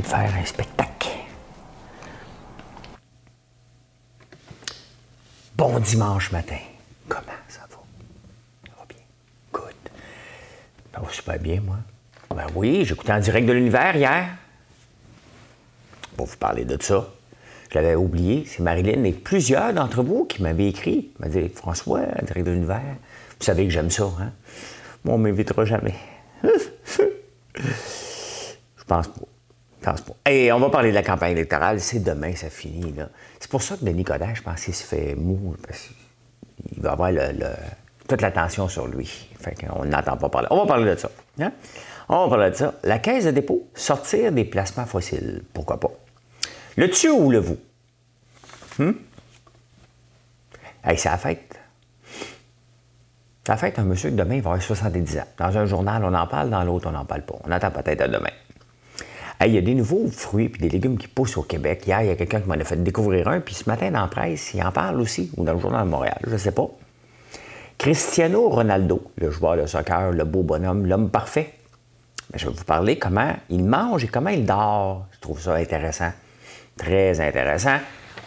De faire un spectacle. Bon dimanche matin. Comment ça va? Ça va bien? Good. Ça va super bien, moi. Ben oui, j'écoutais en direct de l'univers hier. Pour vous parler de ça. Je l'avais oublié. C'est Marilyn et plusieurs d'entre vous qui m'avaient écrit. M'avaient dit François, en direct de l'univers. Vous savez que j'aime ça, hein? Moi, on m'invitera jamais. Je pense pas. Et on va parler de la campagne électorale. C'est demain, ça finit. Là. C'est pour ça que Denis Coderre, je pense qu'il se fait mou. Parce qu'il va avoir toute l'attention sur lui. Fait qu'on n'entend pas parler. On va parler de ça. hein? On va parler de ça. La caisse de dépôt, sortir des placements fossiles. Pourquoi pas? Le tu ou le vous? Hum? Hey, c'est la fête. C'est la fête un monsieur que demain, il va avoir 70 ans. Dans un journal, on en parle, dans l'autre, on n'en parle pas. On attend peut-être à demain. Hey, il y a des nouveaux fruits et des légumes qui poussent au Québec. Hier, il y a quelqu'un qui m'en a fait découvrir un, puis ce matin, dans la presse, il en parle aussi, ou dans le journal de Montréal, je ne sais pas. Cristiano Ronaldo, le joueur de soccer, le beau bonhomme, l'homme parfait. Mais je vais vous parler comment il mange et comment il dort. Je trouve ça intéressant. Très intéressant.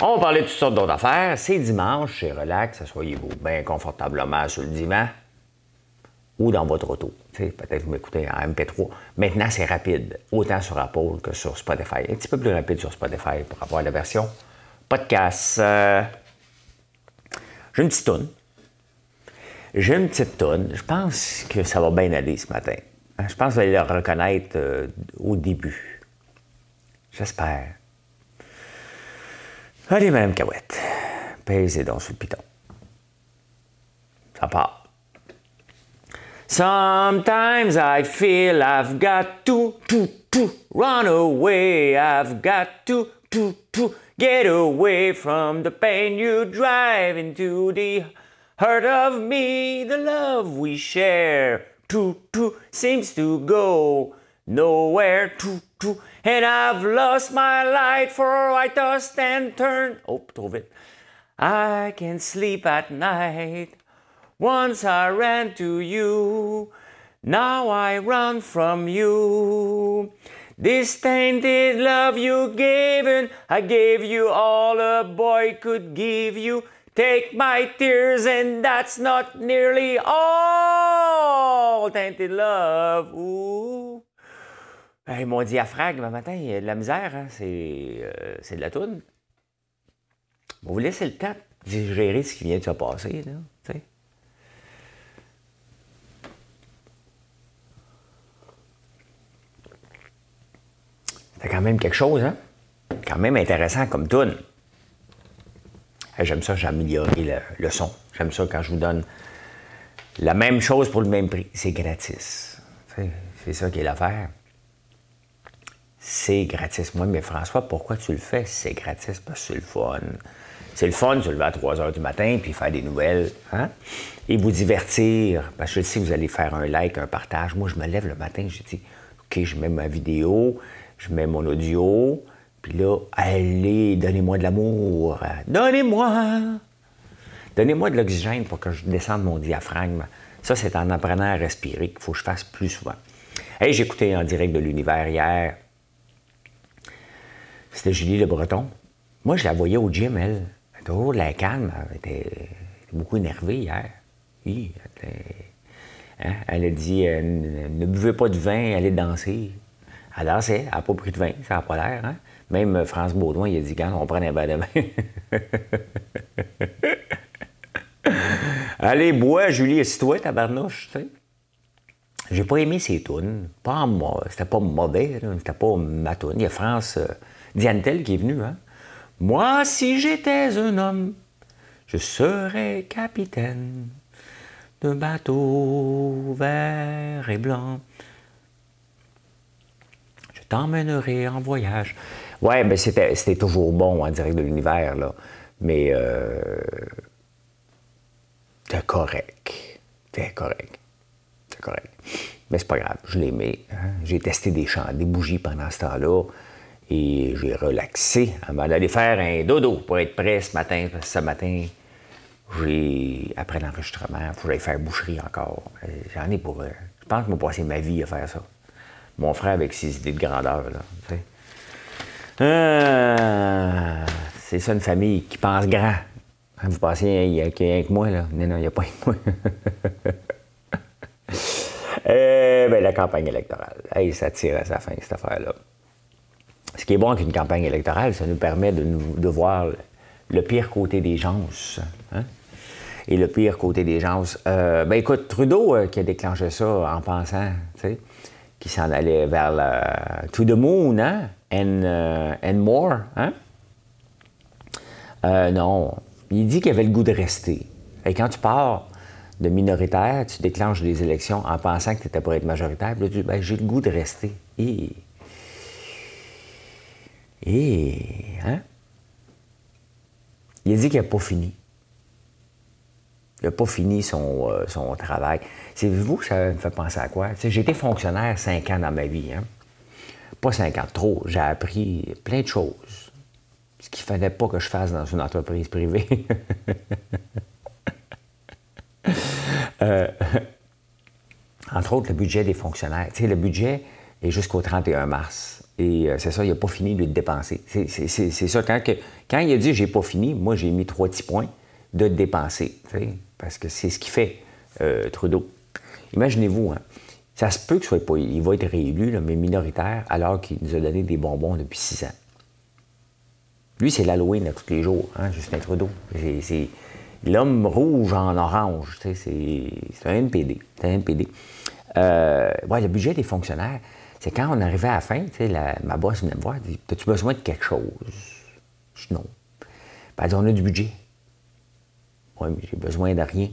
On va parler de toutes sortes d'autres affaires. C'est dimanche, c'est relax, asseyez-vous bien confortablement sur le divan ou dans votre auto. Peut-être vous m'écoutez en MP3. Maintenant, c'est rapide, autant sur Apple que sur Spotify. Un petit peu plus rapide sur Spotify pour avoir la version podcast. Euh, J'ai une petite toune. J'ai une petite toune. Je pense que ça va bien aller ce matin. Hein, Je pense que vous allez le reconnaître euh, au début. J'espère. Allez, Madame Cahouette, pèsez donc sur le piton. Ça part. Sometimes I feel I've got to, to, to run away. I've got to, to, to get away from the pain you drive into the heart of me. The love we share, to, to seems to go nowhere, to, to. And I've lost my light for I tossed and turned. Oh, trop vite. I can sleep at night. Once I ran to you, now I run from you. This tainted love you gave, and I gave you all a boy could give you. Take my tears, and that's not nearly all. Tainted love, ooh. Hey, mon diaphragme, le matin, il y a de la misère, hein? c'est, euh, de la toune. Vous laisser le temps de digérer ce qui vient de se passer, là, tu C'est quand même quelque chose, hein? Quand même intéressant comme tune. J'aime ça, j'ai amélioré le, son. J'aime ça quand je vous donne la même chose pour le même prix. C'est gratis. C'est ça qui est l'affaire. C'est gratis. Moi, mais François, pourquoi tu le fais? C'est gratis parce que c'est le fun. C'est le fun de se lever à 3 h du matin puis faire des nouvelles. Hein? Et vous divertir. Parce que je sais que vous allez faire un like, un partage. Moi, je me lève le matin, je dis, OK, je mets ma vidéo, je mets mon audio. Puis là, allez, donnez-moi de l'amour. Donnez-moi. Donnez-moi de l'oxygène pour que je descende mon diaphragme. Ça, c'est en apprenant à respirer qu'il faut que je fasse plus souvent. Écouté en direct de l'univers hier. C'était Julie Le Breton. Moi, je la voyais au gym, elle. Elle était toujours la calme. Était, elle était beaucoup énervée hier. Oui, elle, hein, a dit euh, ne buvez pas de vin, allez danser. Elle dansait, elle n'a pas pris de vin, ça n'a pas l'air. Hein? Même euh, France Baudouin, il a dit quand on prend un verre de vin. Allez, bois, Julie, assis-toi, tabarnouche, tu sais. J'ai pas aimé ses tunes. Pas moi. C'était pas mauvais. C'était pas ma tune. Il y a France euh, qui est venue, hein. Moi, si j'étais un homme, je serais capitaine d'un bateau vert et blanc. Je t'emmènerai en voyage. Ouais, ben c'était, toujours bon en direct de l'univers, là. Mais euh, c'était correct. C'était correct. C'était correct. Mais c'est pas grave, je l'aimais. Hein. J'ai testé des chants, des bougies pendant ce temps-là. Et j'ai relaxé avant d'aller faire un dodo pour être prêt ce matin. Parce que ce matin, j'ai, après l'enregistrement, il faut faire boucherie encore. Euh, j'en ai pour. Euh, je pense que je vais passer ma vie à faire ça. Mon frère avec ses idées de grandeur, là. Euh, c'est ça une famille qui pense grand. Hein, vous pensez qu'il n'y a qu'un que moi, là? Non, non, il n'y a pas que moi. eh bien, la campagne électorale. Hey, ça tire à sa fin, cette affaire-là. Ce qui est bon avec une campagne électorale, ça nous permet de, voir le pire côté des gens. Hein? Et le pire côté des gens. Euh, ben écoute, Trudeau euh, qui a déclenché ça en pensant, qui s'en allait vers le To the Moon, hein? And, euh, and more, hein? Euh, non. Il dit qu'il avait le goût de rester. Et quand tu pars de minoritaire, tu déclenches des élections en pensant que tu étais pour être majoritaire, puis là, tu dis, ben, j'ai le goût de rester. Et. Et. Hein? Il a dit qu'il n'a pas fini. Il n'a pas fini son, euh, son travail. C'est vous ça me fait penser à quoi? J'ai été fonctionnaire cinq ans dans ma vie. Hein? Pas cinq ans, trop. J'ai appris plein de choses. Ce qu'il ne fallait pas que je fasse dans une entreprise privée. Euh, entre autres, le budget des fonctionnaires. Le budget est jusqu'au 31 mars. Et euh, c'est ça, il n'a pas fini de dépenser. C'est ça. Quand, quand, il a dit j'ai pas fini, moi j'ai mis trois petits points de dépenser. parce que c'est ce qu'il fait, euh, Trudeau. Imaginez-vous, hein, ça se peut qu'il pas. Il va être réélu, mais minoritaire, alors qu'il nous a donné des bonbons depuis six ans. Lui, c'est l'Halloween à tous les jours, hein, Justin Trudeau. C'est l'homme rouge en orange. C'est un NPD. Un NPD. Euh, le budget des fonctionnaires, c'est quand on arrivait à la fin, ma boss venait me voir, dit As-tu besoin de quelque chose? Je dis non. Elle dit On a du budget. Oui, mais j'ai besoin de rien.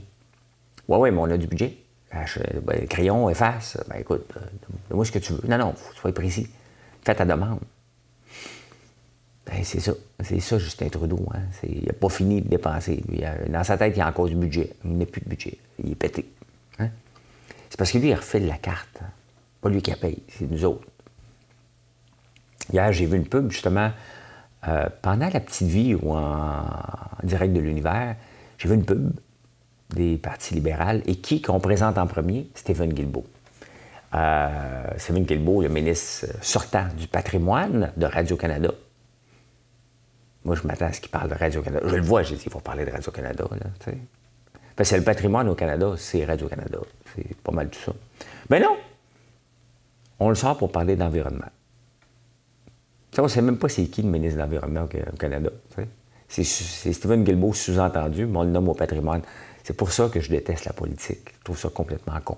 Oui, oui, mais on a du budget. Ben, crayon, efface. Ben écoute, euh, donne-moi ce que tu veux. Non, non, faut sois précis. Fais ta demande. Ben, c'est ça. C'est ça, Justin Trudeau. Hein. il n'a pas fini de dépenser. dans sa tête, il a encore du budget. Il n'a plus de budget. Il est pété. Hein. C'est parce que lui, il refait la carte. Pas lui qui a payé, c'est nous autres. Hier, j'ai vu une pub, justement, euh, pendant la petite vie ou en, direct de l'univers, j'ai vu une pub des partis libéraux et qui qu'on présente en premier? Stephen Guilbeault. Euh, Stephen Guilbeault, le ministre sortant du patrimoine de Radio-Canada. Moi, je m'attends à ce qu'il parle de Radio-Canada. Je le vois, j'ai dit, il faut parler de Radio-Canada. c'est le patrimoine au Canada, c'est Radio-Canada. C'est pas mal tout ça. Mais non, on le sort pour parler d'environnement. on ne sait même pas c'est qui le ministre de l'Environnement au Canada. C'est Stephen Guilbeault sous-entendu, mais on le nomme au patrimoine. C'est pour ça que je déteste la politique. Je trouve ça complètement con.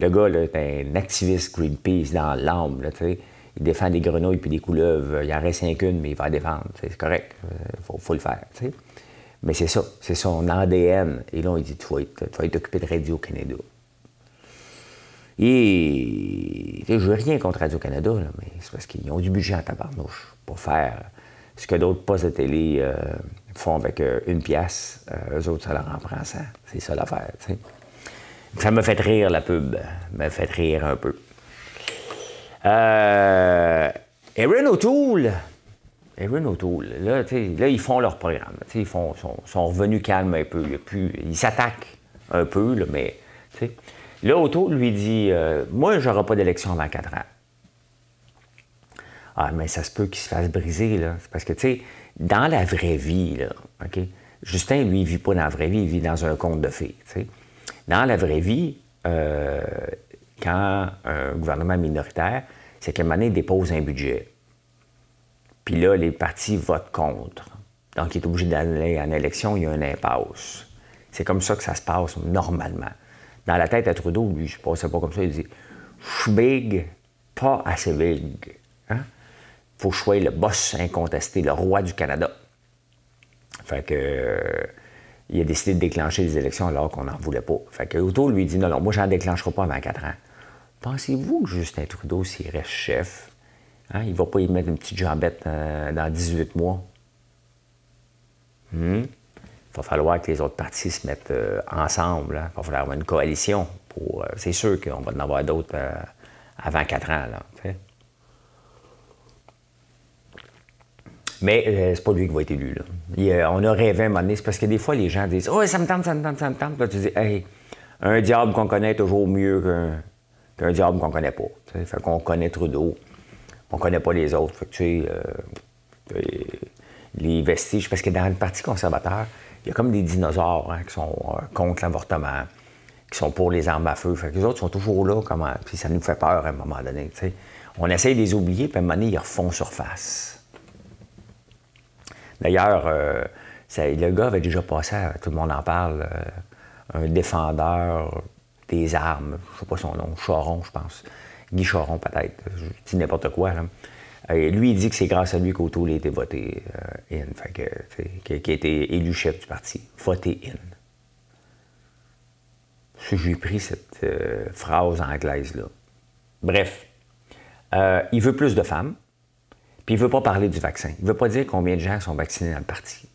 Le gars là, est un activiste Greenpeace dans l'âme. Il défend des grenouilles puis des couleuvres. Il en reste un qu'une, mais il va défendre. C'est correct. Il euh, faut, le faire. Mais c'est ça. C'est son ADN. Et là, il dit tu vas être occupé de Radio-Canada. Et je veux rien contre Radio-Canada, mais c'est parce qu'ils ont du budget en tabarnouche pour faire ce que d'autres postes de télé euh, font avec euh, une pièce. Euh, eux autres, ça leur en prend ça. C'est ça l'affaire. Ça me fait rire, la pub. me fait rire un peu. Euh, Erin O'Toole. Erin O'Toole, là, là, ils font leur programme. Ils font, sont, revenus calmes un peu. ils s'attaquent un peu, là, mais Là, Auto lui dit euh, Moi, je n'aurai pas d'élection avant 4 ans. Ah, mais ça se peut qu'il se fasse briser, là. Parce que, tu sais, dans la vraie vie, là, OK? Justin, lui, il vit pas dans la vraie vie, il vit dans un conte de fées. Dans la vraie vie, euh, quand un gouvernement minoritaire, c'est qu'à un moment donné, il dépose un budget. Puis là, les partis votent contre. Donc, il est obligé d'aller en élection, il y a un impasse. C'est comme ça que ça se passe normalement dans la tête à Trudeau, lui, je ne passais pas comme ça, il dit Je suis big, pas assez big. Hein? Faut sois le boss incontesté, le roi du Canada. Fait que. Euh, il a décidé de déclencher les élections alors qu'on n'en voulait pas. Fait que Auto lui dit non, non, moi, j'en déclencherai pas avant quatre ans. pensez-vous que Justin Trudeau, s'il reste chef, hein, il va pas y mettre une petite jambette euh, dans 18 mois? Hmm? Il va falloir que les autres partis se mettent euh, ensemble. Hein. Il va falloir avoir une coalition. Pour, c'est sûr qu'on va en avoir d'autres avant 4 ans. Mais c'est pas lui qui va être élu. Là. on a rêvé un moment donné. C'est parce que des fois, les gens disent Oh, ça me tente, ça me tente, ça me tente. Là, tu dis Hey, un diable qu'on connaît est toujours mieux qu'un, diable qu'on connaît pas. Fait qu'on connaît Trudeau, on connaît pas les autres. Fait que, tu sais, euh, les vestiges, parce que dans le Parti conservateur, il y a comme des dinosaures hein, qui sont euh, contre l'avortement, qui sont pour les armes à feu. Fait que les autres sont toujours là, comment, puis ça nous fait peur à un moment donné. On essaie de les oublier, puis à un moment donné, ils refont surface. D'ailleurs, euh, le gars avait déjà passé, tout le monde en parle, un défendeur des armes, je ne sais pas son nom, Charon, je pense. Guy Charon, peut-être. Je dis n'importe quoi. Et lui, il dit que c'est grâce à lui qu'Auto a été voté euh, in, fait que, qui a été élu chef du parti. Voté in. J'ai pris cette euh, phrase anglaise-là. Bref, euh, il veut plus de femmes, puis il ne veut pas parler du vaccin. Il ne veut pas dire combien de gens sont vaccinés dans le parti.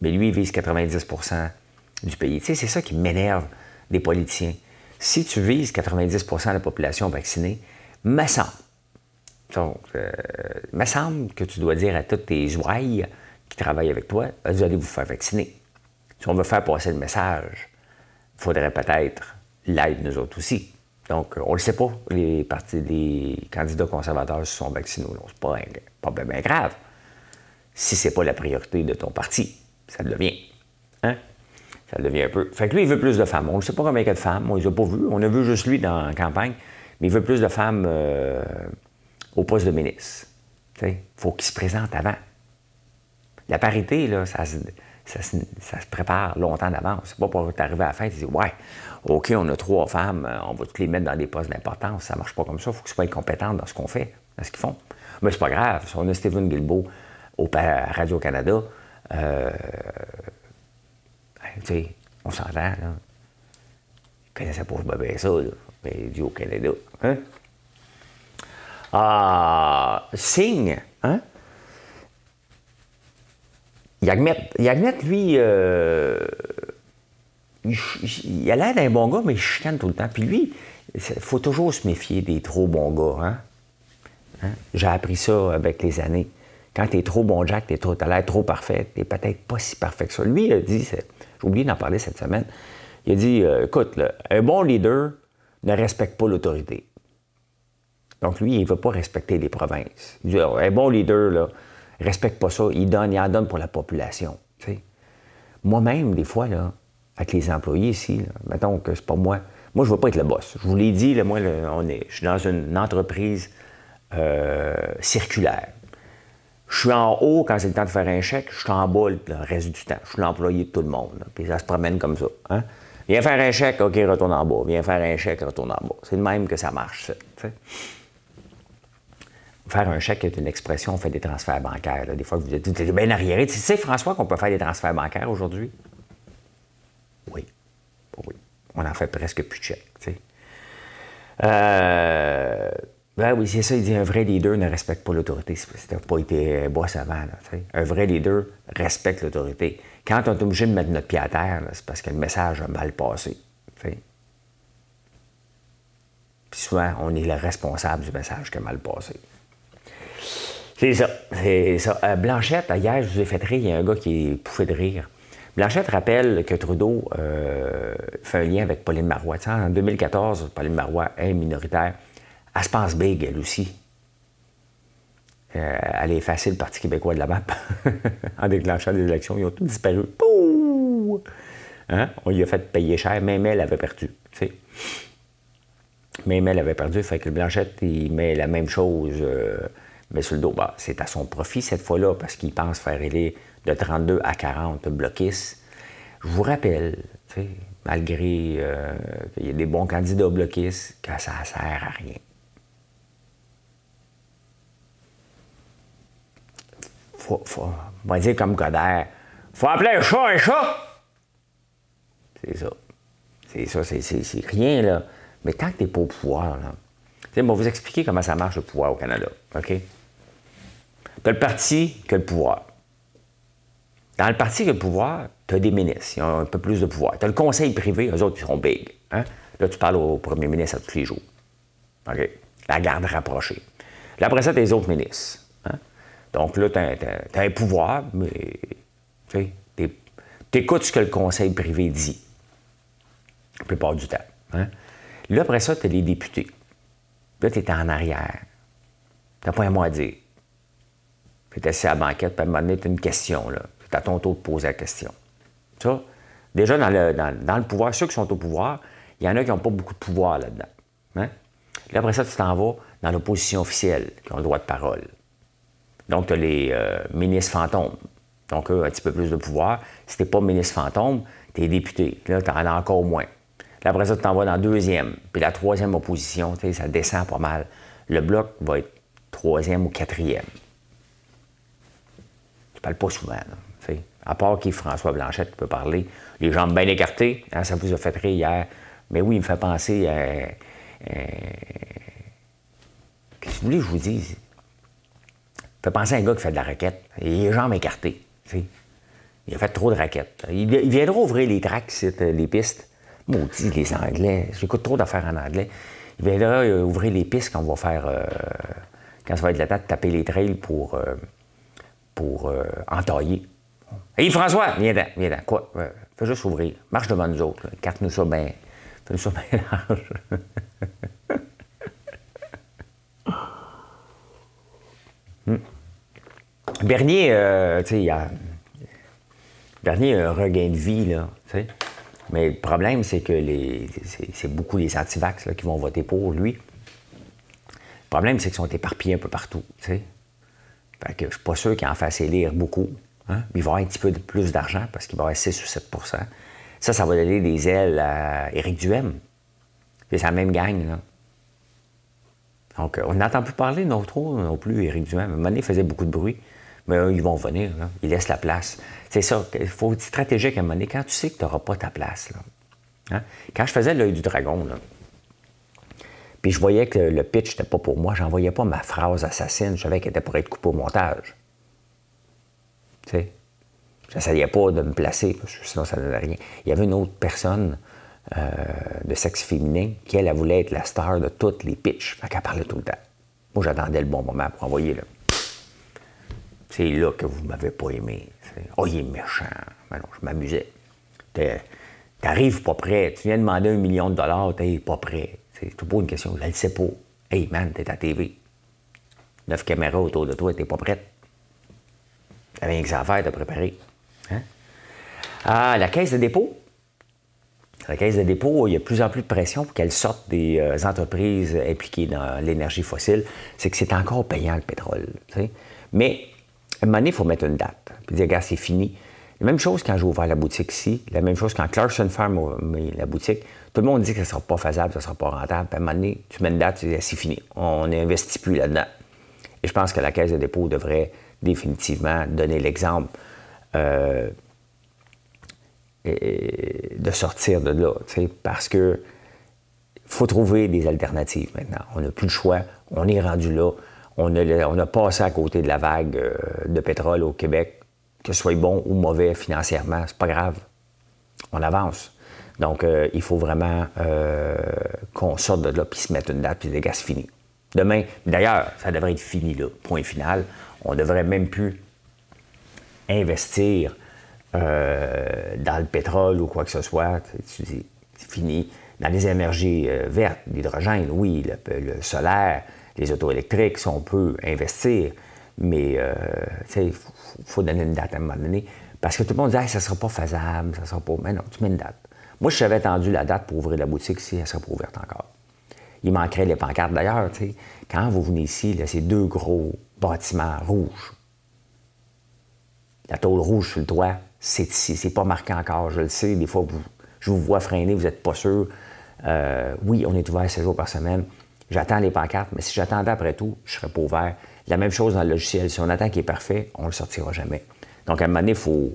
Mais lui, il vise 90% du pays. Tu sais, c'est ça qui m'énerve des politiciens. Si tu vises 90% de la population vaccinée, me semble, donc, euh, me semble que tu dois dire à toutes tes ouailles qui travaillent avec toi, vous allez vous faire vacciner. Si on veut faire passer le message, il faudrait peut-être l'aide nous autres aussi. Donc, on ne le sait pas, les, partis, les candidats conservateurs se sont vaccinés ou non. Ce pas, pas bien grave. Si ce n'est pas la priorité de ton parti, ça le devient. Hein? Ça devient un peu. Fait que lui, il veut plus de femmes. On ne sait pas combien il y a de femmes. On ne les a pas vues. On a vu juste lui dans la campagne. Mais il veut plus de femmes euh, au poste de ministre. Il faut qu'il se présente avant. La parité, là, ça se, prépare longtemps d'avance. C'est pas pour t'arriver à la fin et dire Ouais, OK, on a trois femmes, euh, on va toutes les mettre dans des postes d'importance. Ça marche pas comme ça. Il faut qu'ils soient compétents dans ce qu'on fait, dans ce qu'ils font. Mais c'est pas grave. Si on a Stephen Guilbeault au Radio-Canada, euh, tu sais, on s'entend, là. Il connaissait pas bien ça, là. Mais il dit au Canada. Hein? Ah, signe, hein? Yagmet, Yagmet lui, euh, il, a l'air d'un bon gars, mais il chicane tout le temps. Puis lui, il faut toujours se méfier des trop bons gars. Hein? hein? J'ai appris ça avec les années. Quand tu es trop bon Jack, tu as l'air trop parfait, tu peut-être pas si parfait que ça. Lui, il a dit, j'ai oublié d'en parler cette semaine. Il a dit euh, écoute, un bon leader ne respecte pas l'autorité. Donc, lui, il ne veut pas respecter les provinces. Il dit un bon leader, là, respecte pas ça. Il donne, il en donne pour la population. Moi-même, des fois, là, avec les employés ici, mettons que c'est pas moi. Moi, je ne veux pas être le boss. Je vous l'ai dit, là, moi, on est, je suis dans une entreprise euh, circulaire. Je suis en haut quand c'est le temps de faire un chèque, je suis en bas le reste du temps. Je suis l'employé de tout le monde. Puis ça se promène comme ça. Hein? Viens faire un chèque, OK, retourne en bas. Viens faire un chèque, retourne en bas. C'est le même que ça marche, ça. Faire un chèque est une expression, on fait des transferts bancaires. Des fois, vous êtes bien arriéré. Tu sais, François, qu'on peut faire des transferts bancaires aujourd'hui? Oui. Oui. On en fait presque plus de chèques. Euh, ben oui, c'est ça, il dit un vrai leader ne respecte pas l'autorité. Tu pas été boss avant. un vrai leader respecte l'autorité. Quand on est obligé de mettre notre pied à terre, c'est parce que le message a mal passé. Puis souvent, on est le responsable du message qui a mal passé. C'est ça. C'est ça. Euh, Blanchette, hier, je vous ai fait rire, il y a un gars qui est pouffé de rire. Blanchette rappelle que Trudeau euh, fait un lien avec Pauline Marois. en 2014, Pauline Marois est minoritaire. Elle se pense big, elle aussi. Euh, elle est effacé le Parti québécois de la map en déclenchant des élections. Ils ont tous disparu. Hein? On lui a fait payer cher. Même elle avait perdu. sais. Même elle avait perdu. Fait que Blanchette, il met la même chose, mais sur le dos. Bah, c'est à son profit cette fois-là parce qu'il pense faire élire de 32 à 40 bloquistes. Je vous rappelle, malgré euh, qu'il y ait des bons candidats bloquistes, que ça ne sert à rien. faut, faut, on va dire comme Godard, faut appeler un chat un chat. C'est ça. C'est ça, c'est rien, là. Mais tant que tu n'es pas au pouvoir, là, on va vous expliquer comment ça marche le pouvoir au Canada. OK? As le parti qui a le pouvoir. Dans le parti qui a le pouvoir, tu as des ministres, ils ont un peu plus de pouvoir. Tu as le conseil privé, eux autres, ils sont big. Hein? Là, tu parles au premier ministre à tous les jours. OK? La garde rapprochée. Là, après ça, tu as les autres ministres. Hein? Donc là, tu as, un pouvoir, mais tu écoutes ce que le conseil privé dit. La plupart du temps. Hein? Là, après ça, tu as les députés. Là, tu es en arrière. Tu n'as pas un mot à dire. Tu es assis à la banquette, puis à un moment donné, tu as une question. C'est à ton tour de poser la question. Ça, déjà, dans le, pouvoir, ceux qui sont au pouvoir, il y en a qui n'ont pas beaucoup de pouvoir là-dedans. Hein? Là, après ça, tu t'en vas dans l'opposition officielle, qui ont le droit de parole. Donc, tu as les euh, ministres fantômes. Donc, eux, un petit peu plus de pouvoir. Si tu pas ministre fantôme, tu es député. Là, tu en as encore moins. Là, après ça, tu t'en vas dans la deuxième. Puis la troisième opposition, ça descend pas mal. Le bloc va être troisième ou quatrième. Tu parles pas souvent. Là, à part qui François Blanchette peut parler. Les jambes bien écartées, hein, ça vous a fait rire hier. Mais oui, il me fait penser à. Euh, Qu'est-ce que vous voulez que je vous dise? Il fait penser à un gars qui fait de la raquette. Il a les jambes écartées. Il a fait trop de raquettes. Il, viendra ouvrir les tracks, les pistes. Maudit, les Anglais. J'écoute trop d'affaires en anglais. Il viendra euh, ouvrir les pistes quand on va faire. Euh, quand ça va être la date, taper les trails pour, euh, pour entailler. Hé, François, viens ten viens ten Quoi? fais juste ouvrir. Marche devant nous autres. Carte-nous ça bien. Fais-nous ça bien large. Hmm. Bernier, tu sais, il a. Bernier a un regain de vie, là, tu sais. Mais le problème, c'est que c'est beaucoup les antivax qui vont voter pour lui. Le problème, c'est qu'ils sont éparpillés un peu partout. Que je suis pas sûr qu'il en fasse élire beaucoup. Hein. Il va avoir un petit peu plus d'argent parce qu'il va avoir 6 ou 7% Ça, ça va donner des ailes à Éric Duhem. C'est la même gang. Donc, on n'entend plus parler non trop non plus, Éric Duhem. À un faisait beaucoup de bruit. Mais eux, ils vont venir. Ils laissent la place. C'est ça. Il faut être stratégique à un. Quand tu sais que tu n'auras pas ta place. Là. Hein? Quand je faisais l'œil du dragon, là, puis je voyais que le pitch n'était pas pour moi, j'envoyais pas ma phrase assassine. Je savais qu'elle était pour être coupée au montage. Tu sais? J'essayais pas de me placer, parce que sinon ça ne donnait rien. Il y avait une autre personne euh, de sexe féminin qui, elle, elle, voulait être la star de toutes les pitches. Fait qu'elle parlait tout le temps. Moi, j'attendais le bon moment pour envoyer. Là. C'est là que vous m'avez pas aimé. Oh, il est méchant. Ben non, je m'amusais. T'arrives pas prêt. Tu viens demander un million de dollars, t'es pas prêt. C'est pas une question. Je le sais pas. Hey man, t'es à TV. Neuf caméras autour de toi, t'es pas prête. T'avais rien que ça à faire, t'as préparé. Hein? Ah, la caisse de dépôt. La caisse de dépôt, il y a de plus en plus de pression pour qu'elle sorte des euh, entreprises impliquées dans l'énergie fossile. C'est que c'est encore payant le pétrole. Mais à un moment donné, il faut mettre une date. Puis dire, gars, c'est fini. La même chose quand j'ai ouvert la boutique ici, la même chose quand Clarkson mis la boutique. Tout le monde dit que ça ne sera pas faisable, ça ne sera pas rentable. À un moment donné, tu mets une date, tu dis, c'est fini. On n'investit plus là-dedans. Et je pense que la Caisse de dépôt devrait définitivement donner l'exemple euh, de sortir de là, parce que faut trouver des alternatives maintenant. On n'a plus le choix. On est rendu là on a, passé à côté de la vague euh, de pétrole au Québec, que ce soit bon ou mauvais financièrement, c'est pas grave. On avance. Donc, euh, il faut vraiment euh, qu'on sorte de là, puis se mette une date, puis les gars, c'est fini. Demain, d'ailleurs, ça devrait être fini, là, point final. On devrait même plus investir dans le pétrole ou quoi que ce soit. C'est fini. Dans les énergies vertes, l'hydrogène, oui, le solaire, les auto électriques, si on peut investir, mais euh, il faut, donner une date à un moment donné. Parce que tout le monde dit ça ne sera pas faisable, ça sera pas. Mais non, tu mets une date. Moi, si j'avais attendu la date pour ouvrir la boutique si elle ne serait pas ouverte encore. Il manquerait les pancartes. D'ailleurs, quand vous venez ici, là, c'est deux gros bâtiments rouges. La tôle rouge sur le toit, c'est ici. C'est pas marqué encore, je le sais. Des fois, je vous vois freiner, vous n'êtes pas sûr. Euh, oui, on est ouvert 7 jours par semaine. J'attends les pancartes, mais si j'attendais après tout, je ne serais pas ouvert. La même chose dans le logiciel. Si on attend qu'il est parfait, on ne le sortira jamais. Donc, à un moment donné, il faut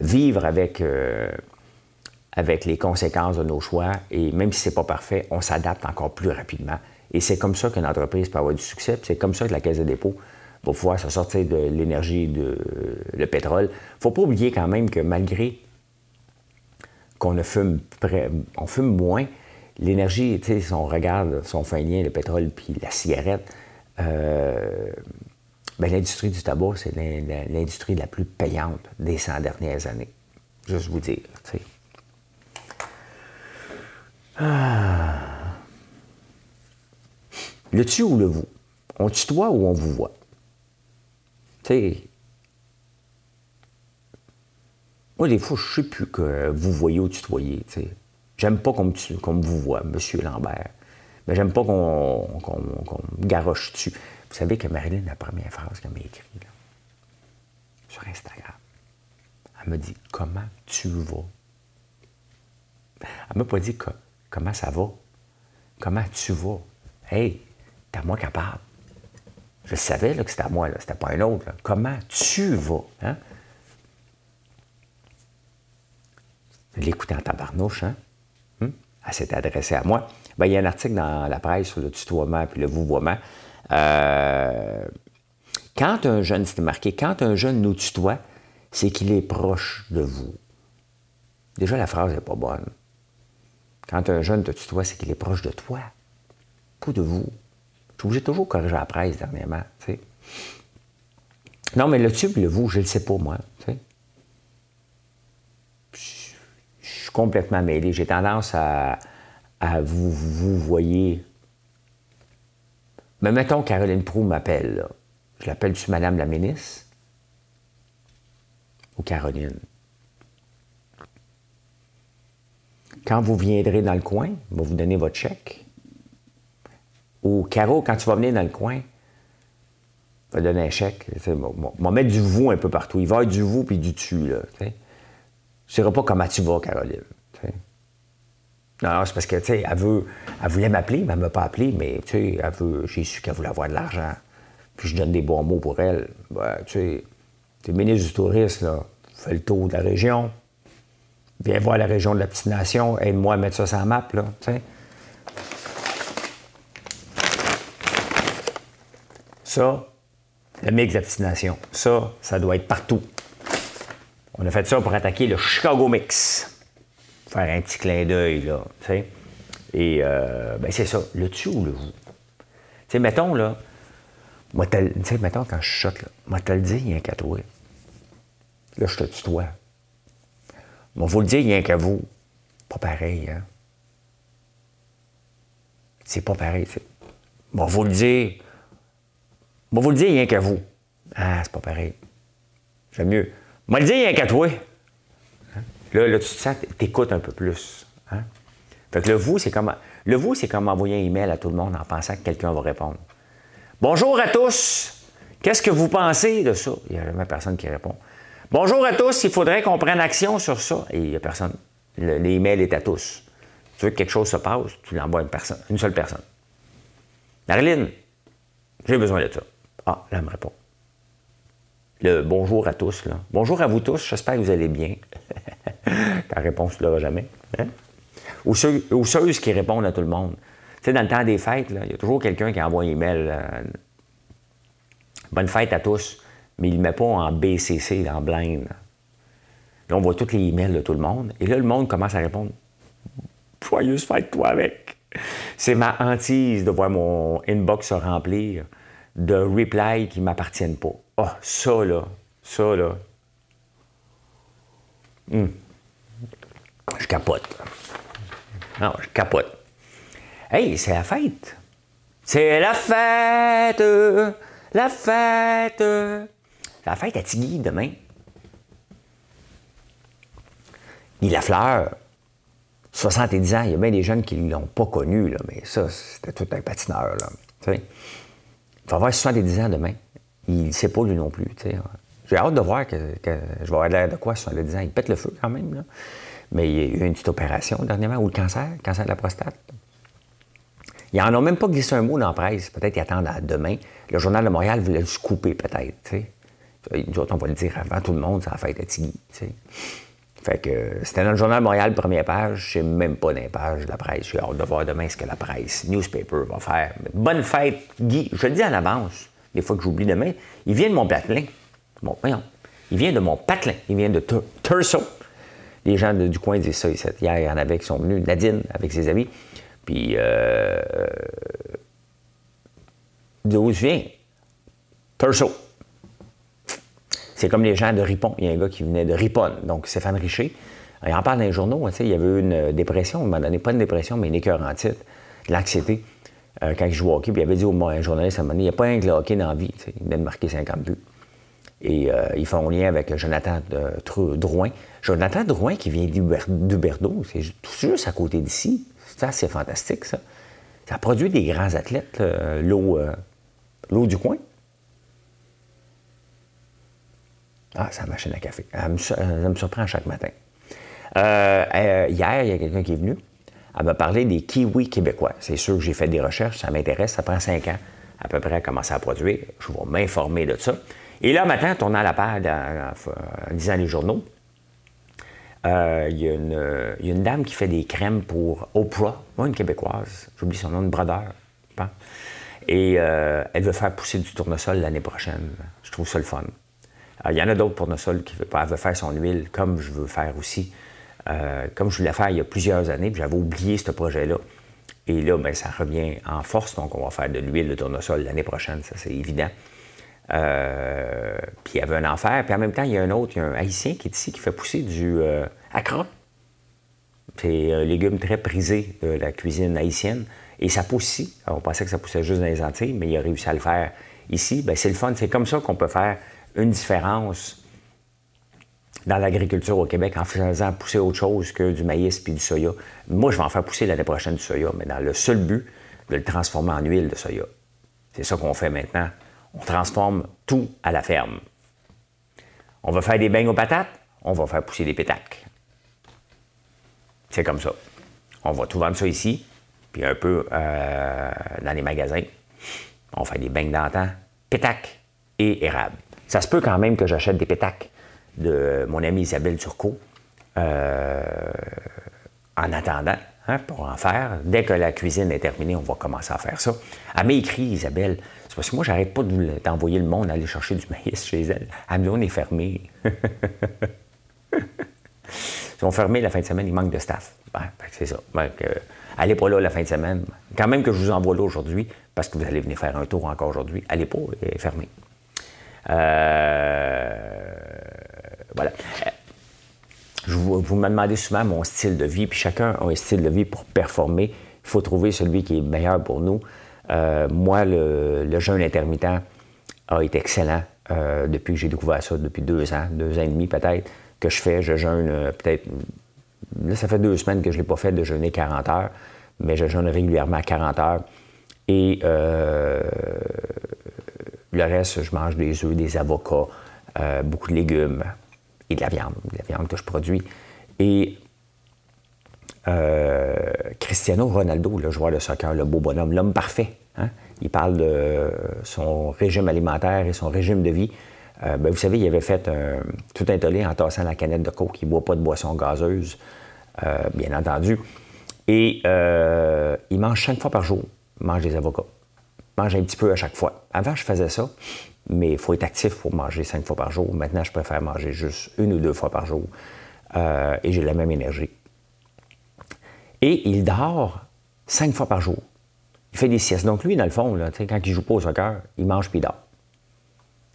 vivre avec, euh, avec les conséquences de nos choix. Et même si ce n'est pas parfait, on s'adapte encore plus rapidement. Et c'est comme ça qu'une entreprise peut avoir du succès. C'est comme ça que la Caisse de dépôt va pouvoir se sortir de l'énergie, de le pétrole. Ne faut pas oublier quand même que malgré qu'on fume, on fume moins, l'énergie, tu sais, si on regarde, si on fait un lien, le pétrole puis la cigarette, euh, ben, l'industrie du tabac, c'est l'industrie la plus payante des 100 dernières années. Juste vous dire, tu sais. Ah. Le tu ou le vous? On tutoie ou on vous voit? Tu sais, moi, des fois, je ne sais plus que vous voyez ou tutoyez. J'aime pas qu'on me, vous voit, M. Lambert. Mais j'aime pas qu'on me garoche dessus. Vous savez que Marilyn, la première phrase qu'elle m'a écrite sur Instagram, elle me dit Comment tu vas? Elle m'a pas dit comment ça va? Comment tu vas? Hey, t'es à moi capable. Je savais que c'était à moi, c'était pas un autre. Comment tu vas hein? l'écouter en tabarnouche, hein? Elle s'est adressée à moi. Ben, il y a un article dans la presse sur le tutoiement puis le vouvoiement. Euh, quand un jeune, c'était marqué, quand un jeune nous tutoie, c'est qu'il est proche de vous. Déjà, la phrase n'est pas bonne. Quand un jeune te tutoie, c'est qu'il est proche de toi, pas de vous. Je suis obligé de toujours corriger la presse dernièrement. Non, mais le tu le vous, je ne le sais pas, moi. Complètement mêlé. J'ai tendance à, vous, vous voyez. Mais mettons Caroline Prou m'appelle. Je l'appelle-tu Madame la ministre? Ou Caroline? Quand vous viendrez dans le coin, vais vous donner votre chèque. Ou Caro, quand tu vas venir dans le coin, vais donner un chèque. On va mettre du vous un peu partout. Il va y avoir du vous puis du tu. Je ne sais pas comment tu vas, Caroline. Non, c'est parce que, tu sais, elle, elle voulait m'appeler, mais elle ne m'a pas appelé, mais, tu sais, elle veut, j'ai su qu'elle voulait avoir de l'argent. Puis je donne des bons mots pour elle. Ben, tu sais, tu es ministre du Tourisme, là, fais le tour de la région. Viens voir la région de la petite nation, aide-moi à mettre ça sur la map, là, tu sais. Ça, le mix de la petite nation, ça, ça doit être partout. On a fait ça pour attaquer le Chicago Mix. Faire un petit clin d'œil, là, tu sais. Et, euh, ben c'est ça, le tu ou le vous? Tu sais, mettons, là, tu sais, mettons, quand je chute, là, moi, te le dis, il y a qu'à toi. Là, je te tutoie. Moi, vous le dire, il y a qu'à vous. Pas pareil, hein. C'est pas pareil, tu Moi, vous le dire. Moi, vous le dire, il y a qu'à vous. Ah, c'est pas pareil. J'aime mieux. Moi, le dire, a qu'à toi. Là, là, tu te sens, t'écoutes un peu plus. Hein? Fait que le vous, c'est comme, le vous, c'est comme envoyer un email à tout le monde en pensant que quelqu'un va répondre. Bonjour à tous. Qu'est-ce que vous pensez de ça? Il n'y a jamais personne qui répond. Bonjour à tous, il faudrait qu'on prenne action sur ça. Et il n'y a personne. L'email est à tous. Tu veux que quelque chose se passe, tu l'envoies à une personne, une seule personne. Marilyn, j'ai besoin de ça. Ah, là, elle me répond le bonjour à tous. Bonjour à vous tous, j'espère que vous allez bien. Ta réponse, tu l'auras jamais. Hein? Ou, ceux, ou ceux qui répondent à tout le monde. Tu sais, dans le temps des fêtes, il y a toujours quelqu'un qui envoie un email. Bonne fête à tous, mais il ne met pas en BCC, en blind. Là, on voit tous les emails de tout le monde. Et là, le monde commence à répondre Joyeuse fête, toi avec. C'est ma hantise de voir mon inbox se remplir de replies qui ne m'appartiennent pas. Oh, ça là, ça là. Je capote. Non, je capote. Hey, c'est la fête. C'est la fête. La fête. La fête à Tigui demain. Ni la fleur. 70 ans, il y a bien des jeunes qui ne l'ont pas connu, là, mais ça, c'était tout un patineur. Là, il va avoir 70 ans demain il ne sait pas lui non plus. J'ai hâte de voir que, je vais avoir l'air de quoi sur le ans. Il pète le feu quand même. Mais il y a eu une petite opération dernièrement, ou le cancer, cancer de la prostate. Ils n'en ont même pas glissé un mot dans la presse. Peut-être qu'ils attendent à demain. Le Journal de Montréal voulait le couper, peut-être. Nous autres, on va le dire avant tout le monde, ça a fait être Tigui. Fait que c'était dans le Journal de Montréal, première page. Je sais même pas d'impage de la presse. J'ai hâte de voir demain ce que la presse, newspaper, va faire. bonne fête, Guy. Je le dis en avance. Des fois que j'oublie demain. Il vient de mon patelin. Bon, voyons. Il vient de mon patelin. Il vient de Turso. Les gens du coin disent ça. Hier, il y en avait qui sont venus. Nadine, avec ses amis. Puis, euh, d'où je viens? Turso. C'est comme les gens de Ripon. Il y a un gars qui venait de Ripon, donc Stéphane Richer. Il en parle dans les journaux. Il y avait eu une dépression, il m'a donné pas une dépression, mais une écœur en titre, de l'anxiété, euh, quand il jouait au hockey. Il avait dit au un journaliste à un moment donné, il n'y a pas un que le hockey dans la vie. Il venait de marquer 50 buts. Et euh, ils font lien avec Jonathan Drouin. Jonathan Drouin qui vient d'Huberdo, c'est juste à côté d'ici. C'est assez fantastique, ça. Ça produit des grands athlètes, euh, l'eau du coin. Ah, c'est la machine à café. Elle me, surprend chaque matin. Euh, euh, hier, il y a quelqu'un qui est venu. Elle m'a parlé des kiwis québécois. C'est sûr que j'ai fait des recherches, ça m'intéresse. Ça prend cinq ans à peu près à commencer à produire. Je vais m'informer de ça. Et là, matin, tournant la page, en, lisant les journaux, euh, il, y a une, dame qui fait des crèmes pour Oprah, moi, une québécoise. J'oublie son nom, de brodeur. Et elle veut faire pousser du tournesol l'année prochaine. Je trouve ça le fun. Euh, il y en a d'autres tournesols qui veulent faire son huile, comme je veux faire aussi. Euh, comme je voulais faire il y a plusieurs années, puis j'avais oublié ce projet-là. Et là, bien, ça revient en force, donc on va faire de l'huile de tournesol l'année prochaine, ça c'est évident. Euh, puis il y avait un enfer, puis en même temps, il y a un autre, il y a un haïtien qui est ici, qui fait pousser du euh, C'est un légume très prisé de la cuisine haïtienne. Et ça pousse ici. on pensait que ça poussait juste dans les Antilles, mais il a réussi à le faire ici. Bien, c'est le fun. C'est comme ça qu'on peut faire une différence dans l'agriculture au Québec en faisant pousser autre chose que du maïs puis du soya. Moi, je vais en faire pousser l'année prochaine du soya, mais dans le seul but de le transformer en huile de soya. C'est ça qu'on fait maintenant. On transforme tout à la ferme. On va faire des beignes aux patates, on va faire pousser des pétacs. C'est comme ça. On va tout vendre ça ici, puis un peu euh, dans les magasins. On fait des beignes d'antan, pétac et érable. Ça se peut quand même que j'achète des pétacs de mon amie Isabelle Turcot euh, en attendant hein, pour en faire. Dès que la cuisine est terminée, on va commencer à faire ça. Elle m'a écrit, Isabelle. C'est parce que moi, j'arrête pas d'envoyer le monde aller chercher du maïs chez elle. Elle dit, on est fermé. Ils sont fermés la fin de semaine, il manque de staff. c'est ça. allez pas là la fin de semaine. Quand même que je vous envoie là aujourd'hui, parce que vous allez venir faire un tour encore aujourd'hui, allez pas, il est fermé. Euh, voilà. Je vous, me demandez souvent mon style de vie, puis chacun a un style de vie pour performer. Il faut trouver celui qui est meilleur pour nous. Euh, moi, le, jeûne intermittent a été excellent euh, depuis que j'ai découvert ça, depuis deux ans, deux ans et demi peut-être, que je fais. Je jeûne peut-être. Là, ça fait deux semaines que je ne l'ai pas fait de jeûner 40 heures, mais je jeûne régulièrement 40 heures. Et le reste, je mange des œufs, des avocats, euh, beaucoup de légumes et de la viande, de la viande que je produis. Et euh, Cristiano Ronaldo, le joueur de soccer, le beau bonhomme, l'homme parfait, hein, il parle de son régime alimentaire et son régime de vie. Euh, ben, vous savez, il avait fait tout un tollé en tassant la canette de coke. Il ne boit pas de boisson gazeuse, bien entendu. Et il mange cinq fois par jour. Il mange des avocats mange un petit peu à chaque fois. Avant, je faisais ça, mais il faut être actif pour manger cinq fois par jour. Maintenant, je préfère manger juste une ou deux fois par jour euh, et j'ai la même énergie. Et il dort cinq fois par jour. Il fait des siestes. Donc, lui, dans le fond, là, quand il joue pas au soccer, il mange puis il dort.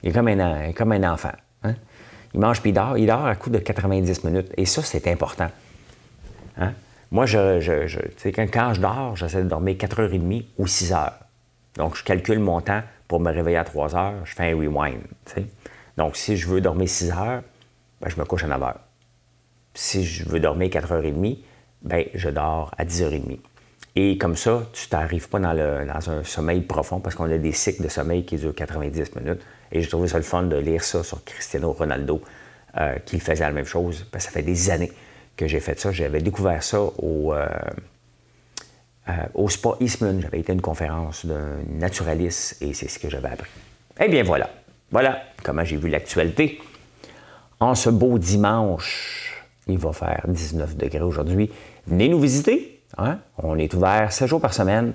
Il est comme un, comme un enfant. Hein. Il mange puis il dort. Il dort à coup de 90 minutes. Et ça, c'est important. Hein. Moi, je, quand, quand je dors, j'essaie de dormir 4h30 ou 6 heures. Donc, je calcule mon temps pour me réveiller à 3 heures, je fais un rewind. Donc, si je veux dormir 6 heures, ben, je me couche à 9 heures. Si je veux dormir 4h30, ben, je dors à 10h30. Et comme ça, tu t'arrives pas dans, un sommeil profond parce qu'on a des cycles de sommeil qui durent 90 minutes. Et j'ai trouvé ça le fun de lire ça sur Cristiano Ronaldo, euh, qui faisait la même chose. ça fait des années que j'ai fait ça. J'avais découvert ça au, euh, euh, au Spa Eastman. J'avais été à une conférence d'un naturaliste et c'est ce que j'avais appris. Eh bien voilà. Voilà comment j'ai vu l'actualité. En ce beau dimanche, Il va faire 19 degrés aujourd'hui. Venez nous visiter. Hein? On est ouvert 7 jours par semaine.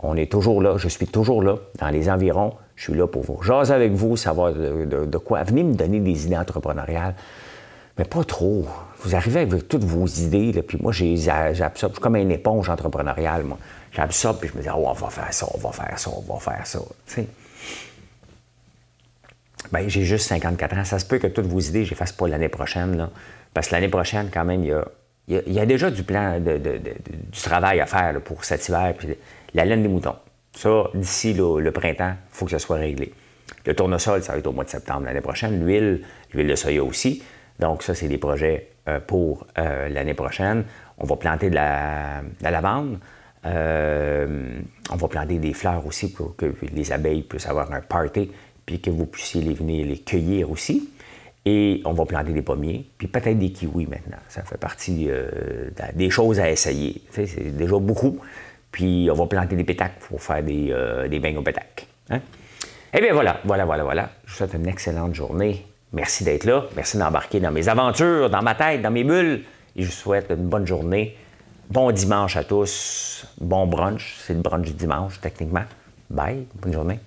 On est toujours là. Je suis toujours là, dans les environs. Je suis là pour vous jaser avec vous, savoir de, quoi. Venez me donner des idées entrepreneuriales. Mais pas trop. Vous arrivez avec toutes vos idées, là, puis moi, j'absorbe. Je suis comme une éponge entrepreneuriale, moi. J'absorbe, puis je me dis, oh, on va faire ça, on va faire ça, on va faire ça. Ben, j'ai juste 54 ans. Ça se peut que toutes vos idées, je les fasse pas l'année prochaine. Là. Parce que l'année prochaine, quand même, il y a, déjà du plan, du travail à faire pour cet hiver. Puis la laine des moutons. Ça, d'ici le, printemps, il faut que ça soit réglé. Le tournesol, ça va être au mois de septembre l'année prochaine. L'huile, l'huile de soya aussi. Donc, ça, c'est des projets pour euh, l'année prochaine. On va planter de la, lavande. Euh, on va planter des fleurs aussi pour que les abeilles puissent avoir un party puis que vous puissiez les venir les cueillir aussi. Et on va planter des pommiers, puis peut-être des kiwis maintenant. Ça fait partie euh, des choses à essayer. c'est déjà beaucoup. Puis on va planter des pétacles pour faire des, euh, des beignes au pétac. Hein? Eh bien voilà, voilà, voilà, voilà. Je vous souhaite une excellente journée. Merci d'être là. Merci d'embarquer dans mes aventures, dans ma tête, dans mes bulles. Et je vous souhaite une bonne journée. Bon dimanche à tous. Bon brunch. C'est le brunch du dimanche, techniquement. Bye. Bonne journée.